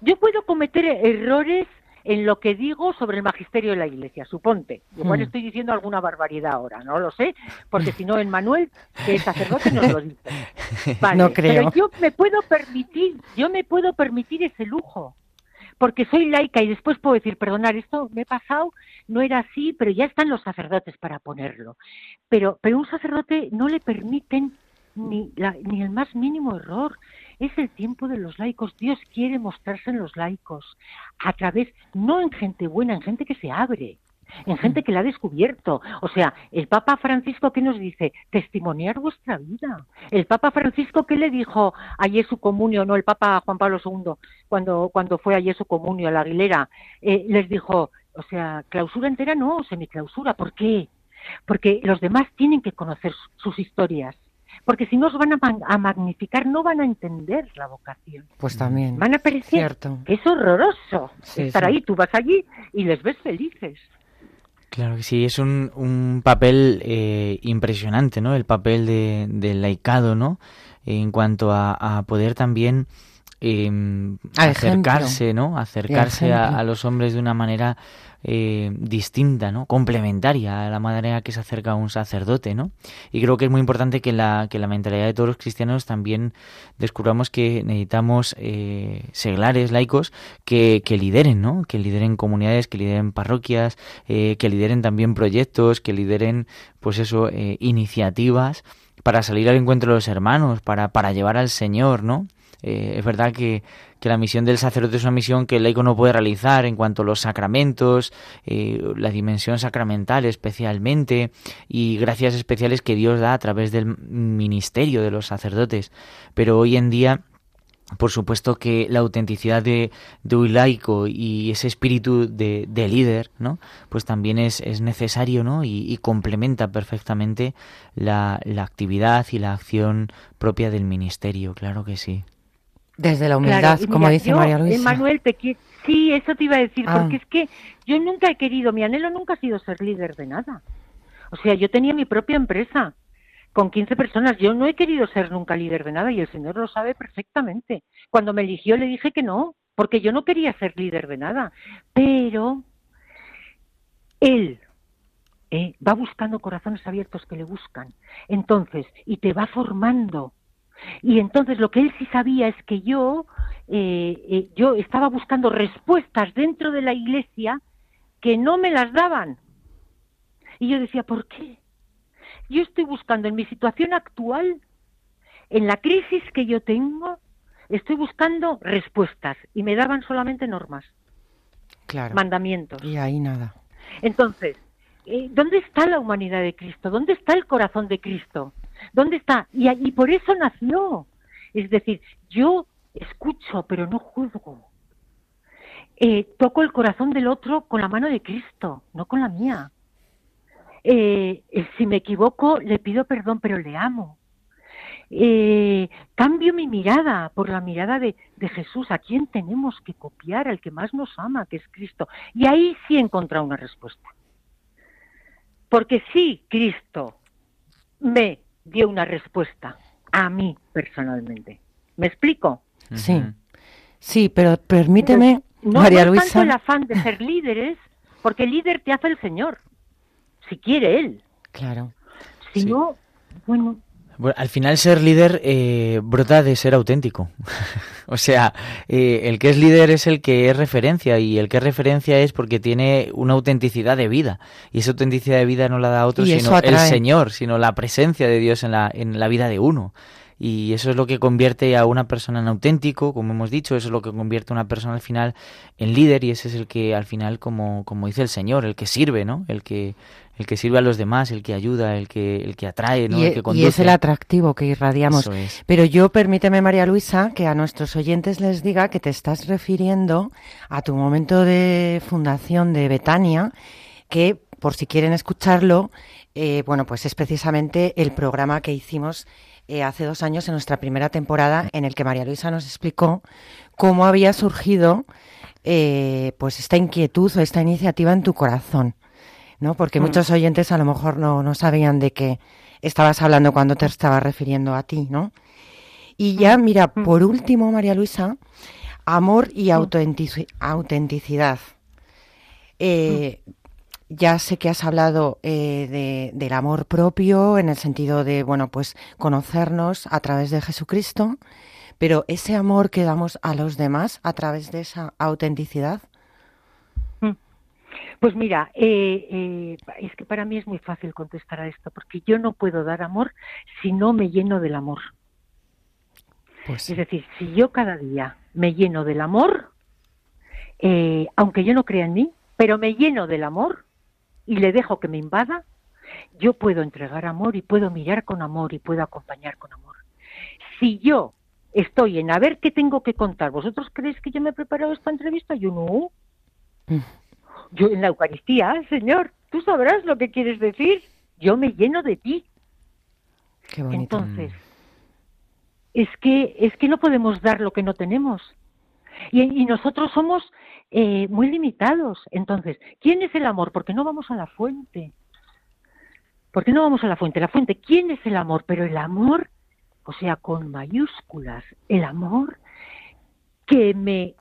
Yo puedo cometer errores en lo que digo sobre el magisterio de la Iglesia, suponte. Igual Hmm. estoy diciendo alguna barbaridad ahora, no lo sé, porque si no, en Manuel, que es sacerdote, nos lo dice. Vale, No creo. Pero yo me puedo permitir, yo me puedo permitir ese lujo, porque soy laica y después puedo decir, perdonar, esto me he pasado, no era así, pero ya están los sacerdotes para ponerlo. Pero, pero un sacerdote no le permiten ni, la- ni el más mínimo error. Es el tiempo de los laicos. Dios quiere mostrarse en los laicos a través, no en gente buena, en gente que se abre, en gente que la ha descubierto. O sea, el Papa Francisco, ¿qué nos dice? Testimoniar vuestra vida. El Papa Francisco, ¿qué le dijo ayer su comunio? No, el Papa Juan Pablo II, cuando, cuando fue ayer su comunio a la Aguilera, eh, les dijo, o sea, clausura entera no, semiclausura. ¿Por qué? Porque los demás tienen que conocer su- sus historias. Porque si no os van a, man- a magnificar, no van a entender la vocación. Pues también. Van a parecer Cierto. que es horroroso Sí, estar sí. ahí. Tú vas allí y les ves felices. Claro que sí, es un, un papel eh, impresionante, ¿no? El papel de, del laicado, ¿no? En cuanto a, a poder también eh, A acercarse, ¿no? Acercarse a, a los hombres de una manera eh, distinta, ¿no? Complementaria a la manera que se acerca un sacerdote, ¿no? Y creo que es muy importante que la, que la mentalidad de todos los cristianos también descubramos que necesitamos eh, seglares, laicos, que, que lideren, ¿no? Que lideren comunidades, que lideren parroquias, eh, que lideren también proyectos, que lideren, pues eso, eh, iniciativas para salir al encuentro de los hermanos, para, para llevar al Señor, ¿no? Eh, es verdad que, que la misión del sacerdote es una misión que el laico no puede realizar en cuanto a los sacramentos, eh, la dimensión sacramental especialmente y gracias especiales que Dios da a través del ministerio de los sacerdotes. Pero hoy en día por supuesto que la autenticidad de, de un laico y ese espíritu de, de líder, ¿no? Pues también es, es necesario, ¿no? Y, y complementa perfectamente la, la actividad y la acción propia del ministerio, claro que sí. Desde la humildad, Claro, como mira, dice yo, María Luisa. Manuel, te sí, eso te iba a decir, Ah. porque es que yo nunca he querido, mi anhelo nunca ha sido ser líder de nada. O sea, yo tenía mi propia empresa con 15 personas. Yo no he querido ser nunca líder de nada y el Señor lo sabe perfectamente. Cuando me eligió le dije que no, porque yo no quería ser líder de nada. Pero Él ¿eh? va buscando corazones abiertos que le buscan. Entonces, y te va formando. Y entonces lo que él sí sabía es que yo, eh, eh, yo estaba buscando respuestas dentro de la iglesia que no me las daban. Y yo decía, ¿por qué? Yo estoy buscando en mi situación actual, en la crisis que yo tengo, estoy buscando respuestas y me daban solamente normas, Claro. mandamientos. Y ahí nada. Entonces, eh, ¿dónde está la humanidad de Cristo? ¿Dónde está el corazón de Cristo? ¿Dónde está? Y, por eso nació. Es decir, yo escucho, pero no juzgo. Eh, toco el corazón del otro con la mano de Cristo, no con la mía. Eh, eh, si me equivoco, le pido perdón, pero le amo. Cambio mi mirada por la mirada de, de Jesús, a quien tenemos que copiar, al que más nos ama, que es Cristo. Y ahí sí he encontrado una respuesta. Porque sí, Cristo me dio una respuesta a mí personalmente. ¿Me explico? Sí. Sí, pero permíteme, No, María no Luisa. tanto el afán de ser líderes, porque el líder te hace el Señor, si quiere Él. Claro. Si Sí. no, bueno, Bueno, al final ser líder eh, brota de ser auténtico. o sea, eh, el que es líder es el que es referencia y el que es referencia es porque tiene una autenticidad de vida. Y esa autenticidad de vida no la da otro Y sino el. Señor, sino la presencia de Dios en la, en la vida de uno. Y eso es lo que convierte a una persona en auténtico, como hemos dicho, eso es lo que convierte a una persona al final en líder y ese es el que al final, como, como dice el Señor, el que sirve, ¿no? El que, el que sirve a los demás, el que ayuda, el que, el que atrae, ¿no? y, el e- que y conduce. es el atractivo que irradiamos. Es. Pero yo permíteme, María Luisa, que a nuestros oyentes les diga que te estás refiriendo a tu momento de fundación de Betania, que por si quieren escucharlo, eh, bueno, pues es precisamente el programa que hicimos eh, hace dos años en nuestra primera temporada, en el que María Luisa nos explicó cómo había surgido eh, pues esta inquietud o esta iniciativa en tu corazón. ¿no? Porque Mm. muchos oyentes a lo mejor no, no sabían de qué estabas hablando cuando te estabas refiriendo a ti, ¿no? Y ya, mira, Mm. por último, María Luisa, amor y autentici- autenticidad. Eh, ya sé que has hablado eh, de- del amor propio en el sentido de, bueno, pues conocernos a través de Jesucristo, pero ese amor que damos a los demás a través de esa autenticidad. Pues mira, eh, eh, es que para mí es muy fácil contestar a esto, porque yo no puedo dar amor si no me lleno del amor. Pues Es decir, si yo cada día me lleno del amor, eh, aunque yo no crea en mí, pero me lleno del amor y le dejo que me invada, yo puedo entregar amor y puedo mirar con amor y puedo acompañar con amor. Si yo estoy en a ver qué tengo que contar, ¿vosotros creéis que yo me he preparado esta entrevista? Yo no. Mm. Yo en la Eucaristía, Señor, tú sabrás lo que quieres decir. Yo me lleno de ti. qué bonito. Entonces, es que es que no podemos dar lo que no tenemos. Y, y nosotros somos eh, muy limitados. Entonces, ¿quién es el amor? Porque no vamos a la fuente. ¿Por qué no vamos a la fuente? La fuente, ¿quién es el amor? Pero el amor, o sea, con mayúsculas, el amor que me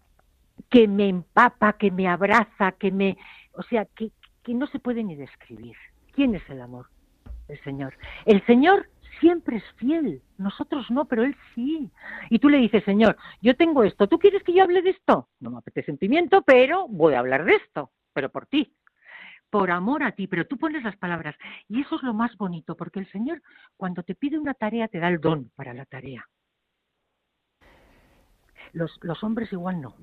que me empapa, que me abraza, que me, o sea, que, que no se puede ni describir. ¿Quién es el amor? El Señor. El Señor siempre es fiel, nosotros no, pero Él sí. Y tú le dices, Señor, yo tengo esto, ¿tú quieres que yo hable de esto? No me apetece un pimiento, pero voy a hablar de esto, pero por ti, por amor a ti, pero tú pones las palabras. Y eso es lo más bonito, porque el Señor, cuando te pide una tarea, te da el don para la tarea. Los, los hombres igual no.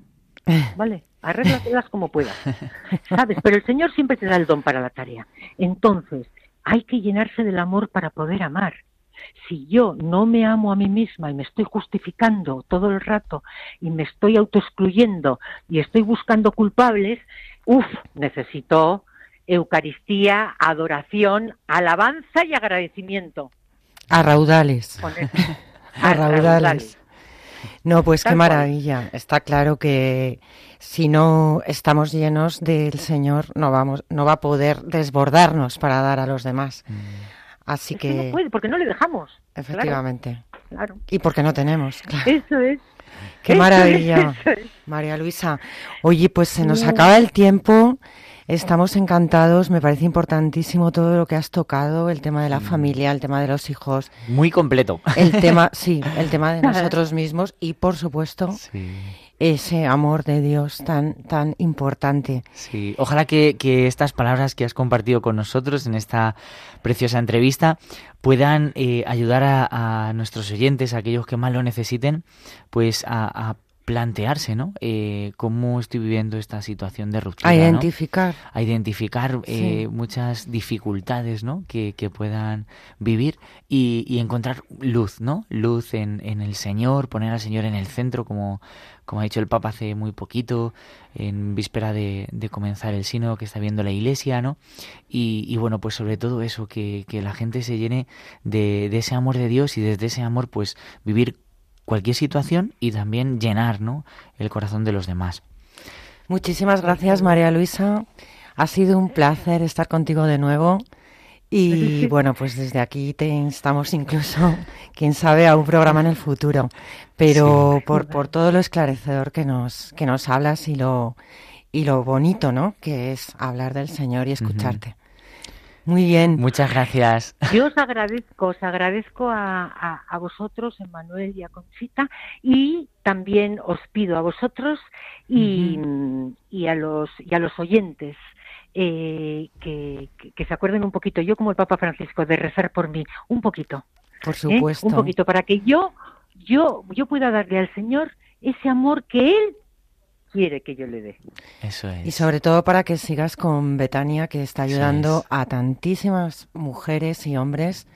¿Vale? Arréglatelas como puedas. ¿Sabes? Pero el Señor siempre te da el don para la tarea. Entonces, hay que llenarse del amor para poder amar. Si yo no me amo a mí misma y me estoy justificando todo el rato y me estoy autoexcluyendo y estoy buscando culpables, uff, necesito Eucaristía, adoración, alabanza y agradecimiento. A raudales. A raudales. No, pues qué maravilla. Está claro que si no estamos llenos del Señor, no vamos, no va a poder desbordarnos para dar a los demás. Así Es que no que, puede, porque no le dejamos. efectivamente. Claro, Y porque no tenemos, claro. claro. Eso es. Qué Eso maravilla, es, es. María Luisa. Oye, pues se nos No. acaba el tiempo. Estamos encantados, me parece importantísimo todo lo que has tocado, el tema de la familia, el tema de los hijos, Muy completo. el tema, sí, el tema de nosotros mismos y por supuesto Sí. ese amor de Dios tan tan importante. Sí, ojalá que, que estas palabras que has compartido con nosotros en esta preciosa entrevista puedan eh, ayudar a, a nuestros oyentes, a aquellos que más lo necesiten, pues a, a plantearse, ¿no? Eh, cómo estoy viviendo esta situación de ruptura, A ¿no? identificar. a identificar eh, Sí. muchas dificultades ¿no? que, que puedan vivir y, y encontrar luz, ¿no? Luz en, en el Señor, poner al Señor en el centro, como, como ha dicho el Papa hace muy poquito, en víspera de, de comenzar el sínodo que está viendo la Iglesia, ¿no? Y, y bueno, pues sobre todo eso, que, que la gente se llene de, de ese amor de Dios y desde ese amor, pues vivir cualquier situación y también llenar, ¿no? El corazón de los demás. Muchísimas gracias, María Luisa. Ha sido un placer estar contigo de nuevo. Y bueno, pues desde aquí te instamos incluso, quién sabe, a un programa en el futuro. Pero por, por todo lo esclarecedor que nos, que nos hablas y lo, y lo bonito, ¿no? Que es hablar del Señor y escucharte. Muy bien. Muchas gracias. Yo os agradezco, os agradezco a, a, a vosotros, Emanuel y a Conchita, y también os pido a vosotros y, y a los y a los oyentes eh, que, que- que se acuerden un poquito, yo como el Papa Francisco, de rezar por mí, un poquito, Por ¿eh? supuesto. un poquito, para que yo, yo, yo pueda darle al Señor ese amor que Él quiere que yo le dé. Eso es. Y sobre todo para que sigas con Betania, que está ayudando es. a tantísimas mujeres y hombres.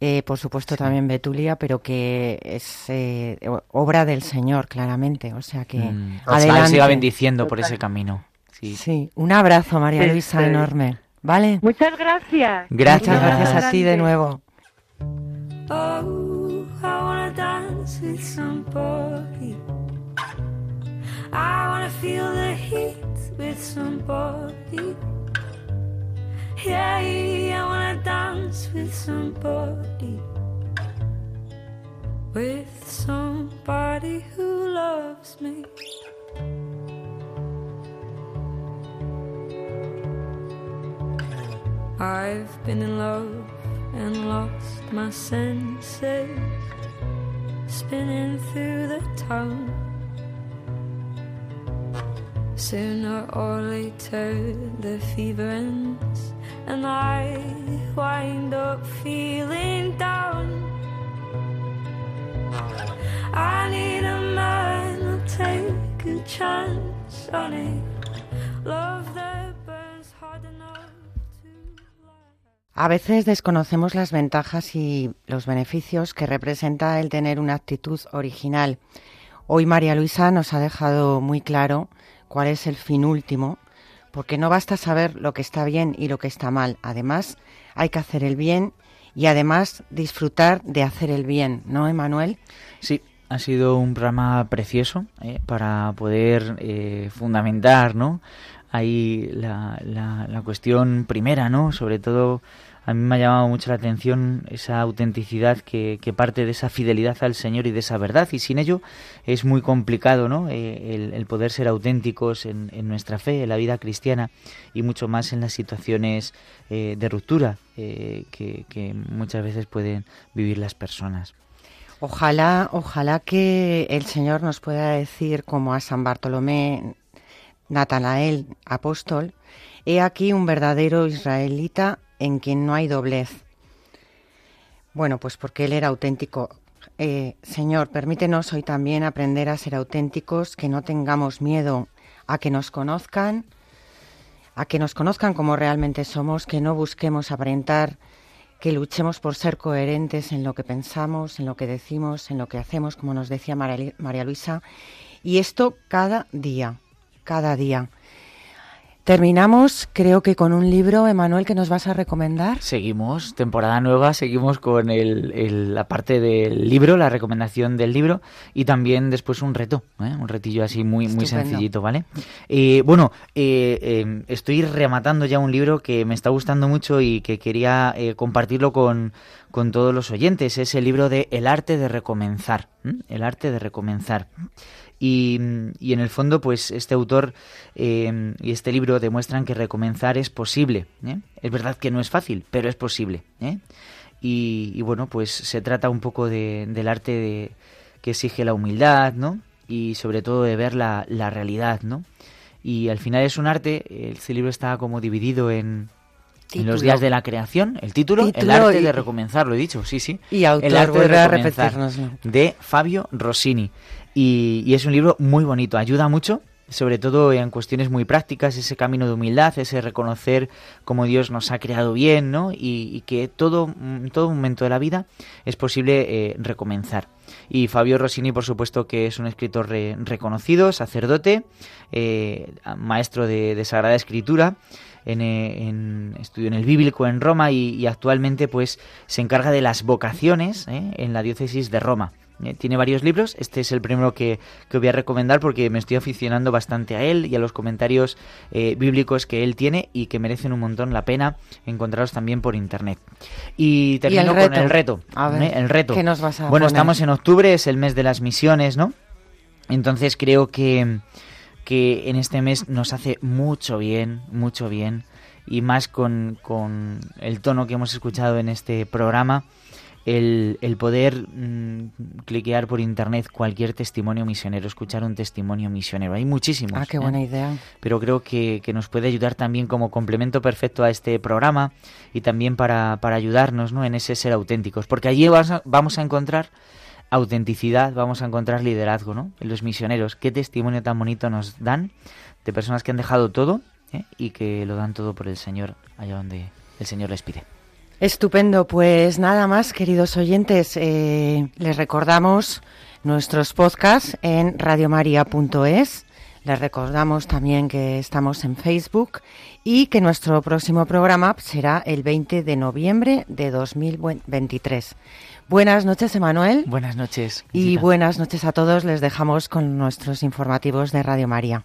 eh, por supuesto también Betulia, pero que es eh, obra del Señor, claramente. O sea que Mm, adelante. siga bendiciendo por ese camino. Sí. Sí, un abrazo, María Luisa, sí. enorme. ¿Vale? Muchas gracias. Gracias. Muchas gracias a ti de nuevo. Oh, I wanna dance with somebody. I wanna feel the heat with somebody. Yeah, I wanna dance with somebody. With somebody who loves me. I've been in love and lost my senses, spinning through the town. Sooner or later, the fever ends, and I wind up feeling down. I need a man take a chance on it. Love that burns hard enough. A veces desconocemos las ventajas y los beneficios que representa el tener una actitud original. Hoy María Luisa nos ha dejado muy claro cuál es el fin último, porque no basta saber lo que está bien y lo que está mal. Además, hay que hacer el bien y además disfrutar de hacer el bien, ¿no, Emanuel? Sí, ha sido un programa precioso eh, para poder eh, fundamentar, ¿no? Ahí la, la, la cuestión primera, ¿no? Sobre todo a mí me ha llamado mucho la atención esa autenticidad que, parte de esa fidelidad al Señor y de esa verdad. Y sin ello es muy complicado, ¿no? Eh, el, poder ser auténticos en, nuestra fe, en la vida cristiana y mucho más en las situaciones eh, de ruptura eh, que, que muchas veces pueden vivir las personas. Ojalá, ojalá que el Señor nos pueda decir, como a San Bartolomé, Natanael, apóstol, he aquí un verdadero israelita en quien no hay doblez. Bueno, pues porque él era auténtico. Eh, Señor, permítenos hoy también aprender a ser auténticos, que no tengamos miedo a que nos conozcan, a que nos conozcan como realmente somos, que no busquemos aparentar, que luchemos por ser coherentes en lo que pensamos, en lo que decimos, en lo que hacemos, como nos decía María María Luisa, y esto cada día, cada día. Terminamos, creo que con un libro, Emanuel, que nos vas a recomendar. Seguimos, temporada nueva, seguimos con el, el- la parte del libro, la recomendación del libro y también después un reto, ¿eh? un retillo así muy, muy sencillito, ¿vale? Eh, bueno, eh, eh, estoy rematando ya un libro que me está gustando mucho y que quería eh, compartirlo con, con todos los oyentes. Es el libro de El arte de recomenzar. el arte de recomenzar. Y, en el fondo, pues este autor eh, y este libro demuestran que recomenzar es posible. ¿eh? Es verdad que no es fácil, pero es posible. ¿eh? Y, bueno, pues se trata un poco del arte de, que exige la humildad, ¿no? Y sobre todo de ver la, la realidad, ¿no? Y al final es un arte, este libro está como dividido en, en los días de la creación, el título, el arte de recomenzar, lo he dicho, sí, sí. Y autor, el arte de recomenzar, de Fabio Rossini. Y, es un libro muy bonito, ayuda mucho, sobre todo en cuestiones muy prácticas, ese camino de humildad, ese reconocer cómo Dios nos ha creado bien, ¿no? Y, que todo, en todo momento de la vida es posible eh, recomenzar. Y Fabio Rossini, por supuesto, que es un escritor reconocido, sacerdote, eh, maestro de, Sagrada Escritura, en, eh, en, estudió en el Bíblico en Roma y, actualmente pues se encarga de las vocaciones en la diócesis de Roma. Eh, tiene varios libros, este es el primero que, que, voy a recomendar porque me estoy aficionando bastante a él y a los comentarios eh, bíblicos que él tiene y que merecen un montón la pena encontrarlos también por internet. Y termino con el reto. ¿eh? el reto. nos vas a bueno, estamos en octubre, es el mes de las misiones, ¿no? Entonces creo que, que en este mes nos hace mucho bien, mucho bien, y más con, con el tono que hemos escuchado en este programa el, el poder mm, cliquear por internet cualquier testimonio misionero, escuchar un testimonio misionero. Hay muchísimos. Ah, qué buena ¿eh? idea. Pero creo que, que, nos puede ayudar también como complemento perfecto a este programa y también para, para ayudarnos ¿no? en ese ser auténticos. Porque allí vamos a encontrar autenticidad, vamos a encontrar liderazgo, ¿no? En los misioneros. Qué testimonio tan bonito nos dan de personas que han dejado todo ¿eh? y que lo dan todo por el Señor allá donde el Señor les pide. Estupendo, pues nada más, queridos oyentes, eh, les recordamos nuestros podcasts en radiomaria.es. Les recordamos también que estamos en Facebook y que nuestro próximo programa será el 20 de noviembre de 2023. Buenas noches, Emanuel. Buenas noches. Y buenas noches a todos. Les dejamos con nuestros informativos de Radio María.